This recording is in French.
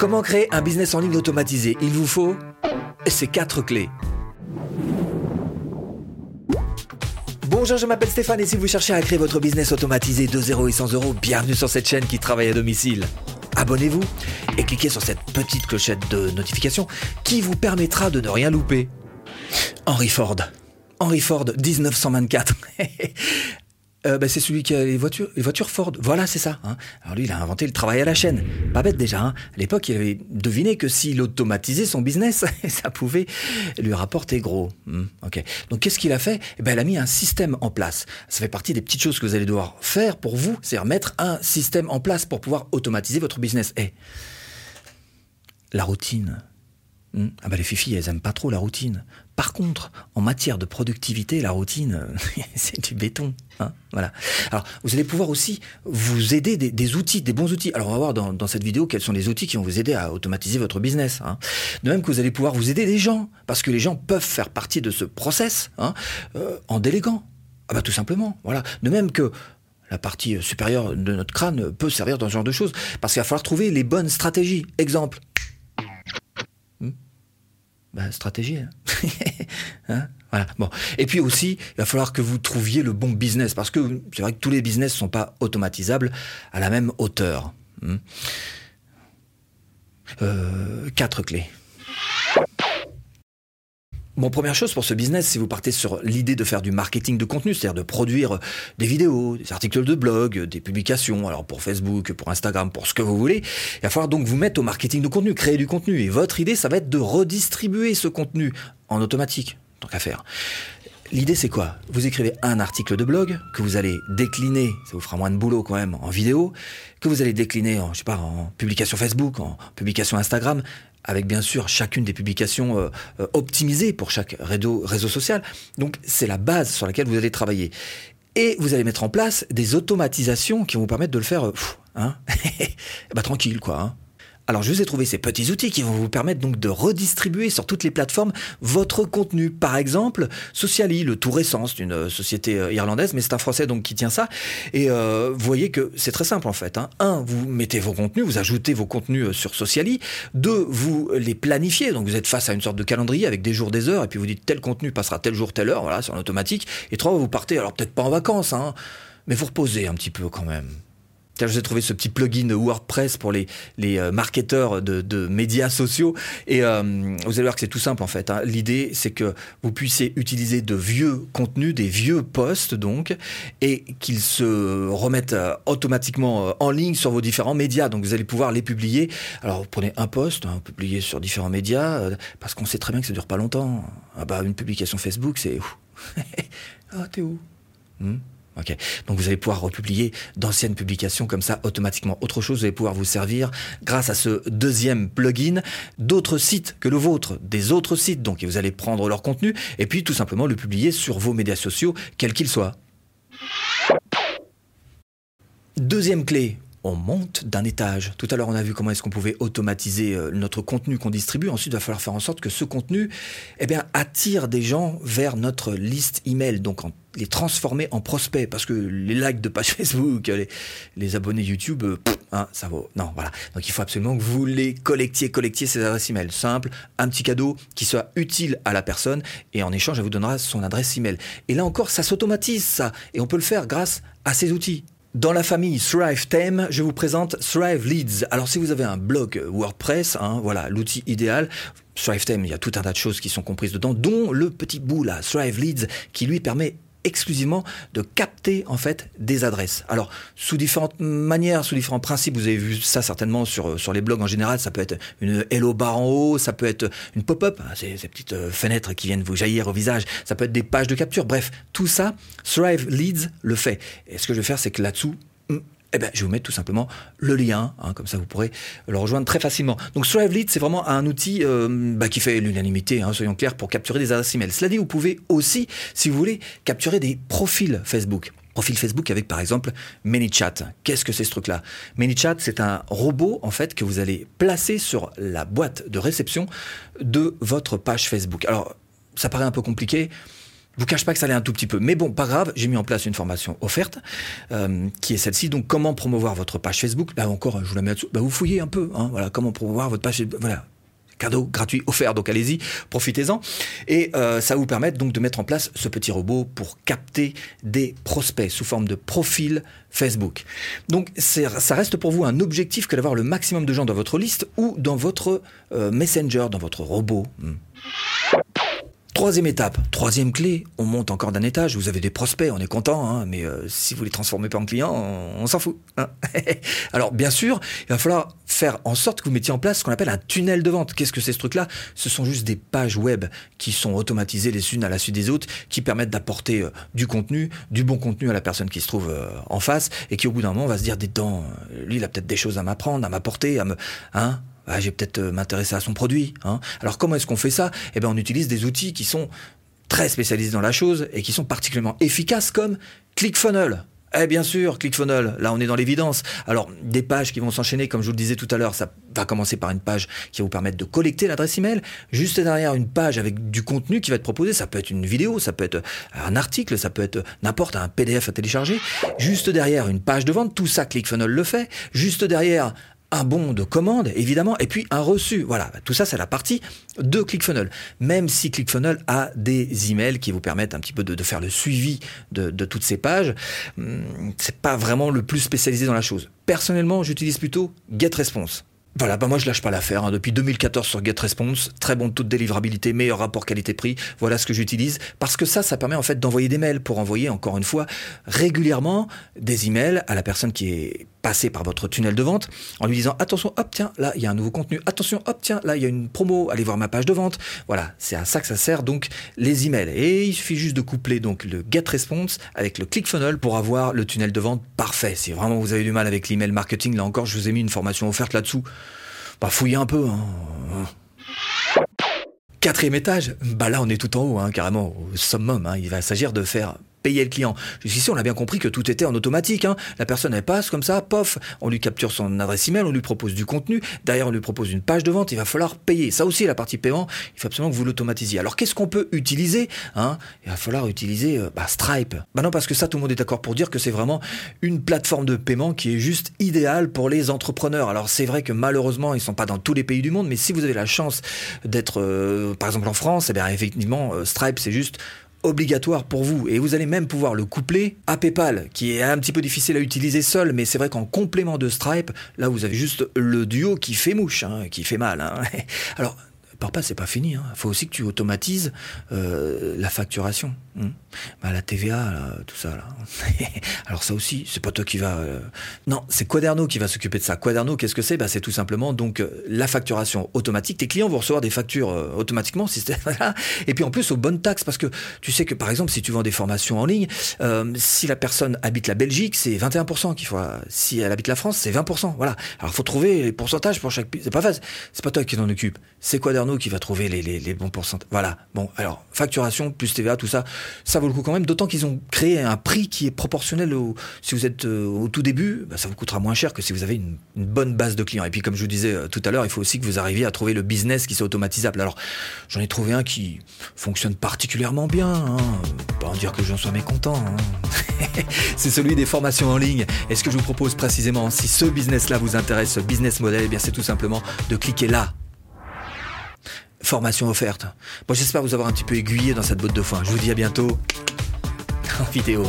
Comment créer un business en ligne automatisé? Il vous faut ces quatre clés. Bonjour, je m'appelle Stéphane et si vous cherchez à créer votre business automatisé de 0 et 100 euros, bienvenue sur cette chaîne qui travaille à domicile. Abonnez-vous et cliquez sur cette petite clochette de notification qui vous permettra de ne rien louper. Henry Ford. Henry Ford 1924. Euh, bah, c'est celui qui a les voitures, les voitures Ford. Voilà, c'est ça. Hein. Alors lui, il a inventé le travail à la chaîne. Pas bête déjà. Hein. À l'époque, il avait deviné que s'il automatisait son business, ça pouvait lui rapporter gros. Hmm, ok. Donc qu'est-ce qu'il a fait? Eh ben, Il a mis un système en place. Ça fait partie des petites choses que vous allez devoir faire pour vous, c'est-à-dire mettre un système en place pour pouvoir automatiser votre business. Et la routine. Hmm. Ah bah les filles, elles aiment pas trop la routine. Par contre, en matière de productivité, la routine, c'est du béton. Hein voilà. Alors, vous allez pouvoir aussi vous aider des, outils, des bons outils. Alors, on va voir dans, cette vidéo quels sont les outils qui vont vous aider à automatiser votre business. Hein. De même que vous allez pouvoir vous aider des gens, parce que les gens peuvent faire partie de ce process hein, euh, en déléguant. Ah bah tout simplement. Voilà. De même que la partie supérieure de notre crâne peut servir dans ce genre de choses, parce qu'il va falloir trouver les bonnes stratégies. Exemple, bah, stratégie. Hein. hein voilà. Bon. Et puis aussi, il va falloir que vous trouviez le bon business, parce que c'est vrai que tous les business ne sont pas automatisables à la même hauteur. Hmm. Euh, quatre clés. Bon, première chose pour ce business, si vous partez sur l'idée de faire du marketing de contenu, c'est-à-dire de produire des vidéos, des articles de blog, des publications, alors pour Facebook, pour Instagram, pour ce que vous voulez, il va falloir donc vous mettre au marketing de contenu, créer du contenu. Et votre idée, ça va être de redistribuer ce contenu en automatique, tant qu'à faire. L'idée, c'est quoi? Vous écrivez un article de blog que vous allez décliner, ça vous fera moins de boulot quand même, en vidéo, que vous allez décliner en, publication Facebook, en publication Instagram, avec bien sûr chacune des publications euh, euh, optimisées pour chaque réseau, réseau social. Donc c'est la base sur laquelle vous allez travailler. Et vous allez mettre en place des automatisations qui vont vous permettre de le faire euh, hein bah, tranquille quoi. Hein alors je vous ai trouvé ces petits outils qui vont vous permettre donc de redistribuer sur toutes les plateformes votre contenu. Par exemple, Socially, le tout récent, c'est une euh, société euh, irlandaise, mais c'est un Français donc qui tient ça. Et euh, vous voyez que c'est très simple en fait. Hein. Un, vous mettez vos contenus, vous ajoutez vos contenus sur Socially. Deux, vous les planifiez. Donc vous êtes face à une sorte de calendrier avec des jours, des heures, et puis vous dites tel contenu passera tel jour, telle heure, voilà, c'est en automatique. Et trois, vous partez, alors peut-être pas en vacances, hein, mais vous reposez un petit peu quand même je vous ai trouvé ce petit plugin WordPress pour les, les euh, marketeurs de, de, médias sociaux. Et euh, vous allez voir que c'est tout simple en fait. Hein. L'idée, c'est que vous puissiez utiliser de vieux contenus, des vieux posts donc, et qu'ils se remettent euh, automatiquement en ligne sur vos différents médias. Donc vous allez pouvoir les publier. Alors vous prenez un post, hein, publié sur différents médias, parce qu'on sait très bien que ça dure pas longtemps. Ah bah une publication Facebook, c'est... ah t'es où? Hmm? Donc vous allez pouvoir republier d'anciennes publications comme ça automatiquement. Autre chose, vous allez pouvoir vous servir grâce à ce deuxième plugin d'autres sites que le vôtre, des autres sites. Donc vous allez prendre leur contenu et puis tout simplement le publier sur vos médias sociaux, quels qu'ils soient. Deuxième clé, on monte d'un étage. Tout à l'heure, on a vu comment est-ce qu'on pouvait automatiser euh, notre contenu qu'on distribue. Ensuite, il va falloir faire en sorte que ce contenu eh bien, attire des gens vers notre liste email, donc les transformer en prospects. Parce que les likes de page Facebook, les, abonnés YouTube, euh, hein, ça vaut. Non, voilà. Donc il faut absolument que vous les collectiez, collectiez ces adresses email. Simple, un petit cadeau qui soit utile à la personne et en échange, elle vous donnera son adresse email. Et là encore, ça s'automatise, ça. Et on peut le faire grâce à ces outils. Dans la famille Thrive Theme, je vous présente Thrive Leads. Alors si vous avez un blog WordPress, hein, voilà l'outil idéal. Thrive Theme, il y a tout un tas de choses qui sont comprises dedans, dont le petit bout là, Thrive Leads, qui lui permet exclusivement de capter en fait des adresses. Alors sous différentes manières, sous différents principes, vous avez vu ça certainement sur sur les blogs en général. Ça peut être une hello bar en haut, ça peut être une pop-up, hein, ces, ces, petites euh, fenêtres qui viennent vous jaillir au visage. Ça peut être des pages de capture. Bref, tout ça, Thrive Leads le fait. Et ce que je vais faire, c'est que là-dessous, eh ben, je vais vous mettre tout simplement le lien, hein, comme ça vous pourrez le rejoindre très facilement. Donc Strive Lead, c'est vraiment un outil euh, bah, qui fait l'unanimité, hein, soyons clairs, pour capturer des adresses email. Cela dit, vous pouvez aussi, si vous voulez, capturer des profils Facebook. Profil Facebook avec par exemple ManyChat. Qu'est-ce que c'est ce truc-là? ManyChat, c'est un robot en fait que vous allez placer sur la boîte de réception de votre page Facebook. Alors, ça paraît un peu compliqué. Vous cache pas que ça allait un tout petit peu. Mais bon, pas grave, j'ai mis en place une formation offerte, euh, qui est celle-ci. Donc, comment promouvoir votre page Facebook? Là encore, je vous la mets là-dessous. Bah, vous fouillez un peu. Hein, voilà, comment promouvoir votre page Facebook. Voilà, cadeau gratuit offert, donc allez-y, profitez-en. Et euh, ça vous permettre donc de mettre en place ce petit robot pour capter des prospects sous forme de profil Facebook. Donc ça reste pour vous un objectif que d'avoir le maximum de gens dans votre liste ou dans votre euh, messenger, dans votre robot. Hmm. Troisième étape, troisième clé, on monte encore d'un étage, vous avez des prospects, on est content, hein, mais euh, si vous les transformez pas en clients, on, s'en fout. Hein. Alors bien sûr, il va falloir faire en sorte que vous mettiez en place ce qu'on appelle un tunnel de vente. Qu'est-ce que c'est ce truc-là? Ce sont juste des pages web qui sont automatisées les unes à la suite des autres, qui permettent d'apporter euh, du contenu, du bon contenu à la personne qui se trouve euh, en face, et qui au bout d'un moment va se dire, des lui il a peut-être des choses à m'apprendre, à m'apporter, à me... Hein? Ah, j'ai peut-être euh, m'intéresser à son produit. Hein. Alors comment est-ce qu'on fait ça? Eh bien, on utilise des outils qui sont très spécialisés dans la chose et qui sont particulièrement efficaces comme ClickFunnels. Eh bien sûr, ClickFunnels, là on est dans l'évidence. Alors des pages qui vont s'enchaîner, comme je vous le disais tout à l'heure, ça va commencer par une page qui va vous permettre de collecter l'adresse email. Juste derrière une page avec du contenu qui va être proposé, ça peut être une vidéo, ça peut être un article, ça peut être n'importe un PDF à télécharger. Juste derrière une page de vente, tout ça ClickFunnels le fait. Juste derrière un bon de commande, évidemment, et puis un reçu. Voilà, tout ça, c'est la partie de ClickFunnels. Même si ClickFunnels a des emails qui vous permettent un petit peu de, faire le suivi de, de, toutes ces pages, hmm, c'est pas vraiment le plus spécialisé dans la chose. Personnellement, j'utilise plutôt GetResponse. Voilà, bah moi je lâche pas l'affaire. Hein. Depuis 2014 sur GetResponse, très bon taux de délivrabilité, meilleur rapport qualité-prix. Voilà ce que j'utilise parce que ça, ça permet en fait d'envoyer des mails pour envoyer encore une fois régulièrement des emails à la personne qui est passée par votre tunnel de vente en lui disant attention, hop tiens, là il y a un nouveau contenu. Attention, hop tiens, là il y a une promo. Allez voir ma page de vente. Voilà, c'est à ça que ça sert donc les emails. Et il suffit juste de coupler donc le GetResponse avec le ClickFunnels pour avoir le tunnel de vente parfait. Si vraiment vous avez du mal avec l'email marketing, là encore, je vous ai mis une formation offerte là-dessous bah, fouiller un peu. Hein. Quatrième étage, bah là on est tout en haut, hein, carrément, au summum. Hein. Il va s'agir de faire payer le client. Jusqu'ici, on a bien compris que tout était en automatique. Hein. La personne, elle passe comme ça, pof, on lui capture son adresse email, on lui propose du contenu, derrière on lui propose une page de vente, il va falloir payer. Ça aussi, la partie paiement, il faut absolument que vous l'automatisiez. Alors, qu'est-ce qu'on peut utiliser hein? Il va falloir utiliser euh, bah, Stripe. Bah non, parce que ça, tout le monde est d'accord pour dire que c'est vraiment une plateforme de paiement qui est juste idéale pour les entrepreneurs. Alors, c'est vrai que malheureusement, ils sont pas dans tous les pays du monde, mais si vous avez la chance d'être, euh, par exemple, en France, eh bien, effectivement, euh, Stripe, c'est juste obligatoire pour vous et vous allez même pouvoir le coupler à PayPal qui est un petit peu difficile à utiliser seul mais c'est vrai qu'en complément de Stripe là vous avez juste le duo qui fait mouche hein, qui fait mal hein. alors PayPal c'est pas fini il hein. faut aussi que tu automatises euh, la facturation Hmm. Bah, la TVA, tout ça. Alors ça aussi, c'est pas toi qui va. Euh, non, c'est Quaderno qui va s'occuper de ça. Quaderno, qu'est-ce que c'est? Bah, C'est tout simplement donc euh, la facturation automatique. Tes clients vont recevoir des factures automatiquement, si et puis en plus aux bonnes taxes, parce que tu sais que par exemple, si tu vends des formations en ligne, si la personne habite la Belgique, c'est 21% qu'il faut. Si elle habite la France, c'est 20%. Voilà. Alors faut trouver les pourcentages pour chaque. C'est pas facile. C'est pas toi qui t'en occupe. C'est Quaderno qui va trouver les, bons pourcentages. Voilà. Bon, alors facturation plus TVA, tout ça ça vaut le coup quand même, d'autant qu'ils ont créé un prix qui est proportionnel au, si vous êtes euh, au tout début, bah, ça vous coûtera moins cher que si vous avez une, bonne base de clients. Et puis comme je vous disais euh, tout à l'heure, il faut aussi que vous arriviez à trouver le business qui soit automatisable. Alors j'en ai trouvé un qui fonctionne particulièrement bien, hein. pas en dire que j'en sois mécontent. Hein. c'est celui des formations en ligne. Et ce que je vous propose précisément, si ce business-là vous intéresse, ce business model, eh bien c'est tout simplement de cliquer là formation offerte. Bon, j'espère vous avoir un petit peu aiguillé dans cette botte de foin. Je vous dis à bientôt en vidéo.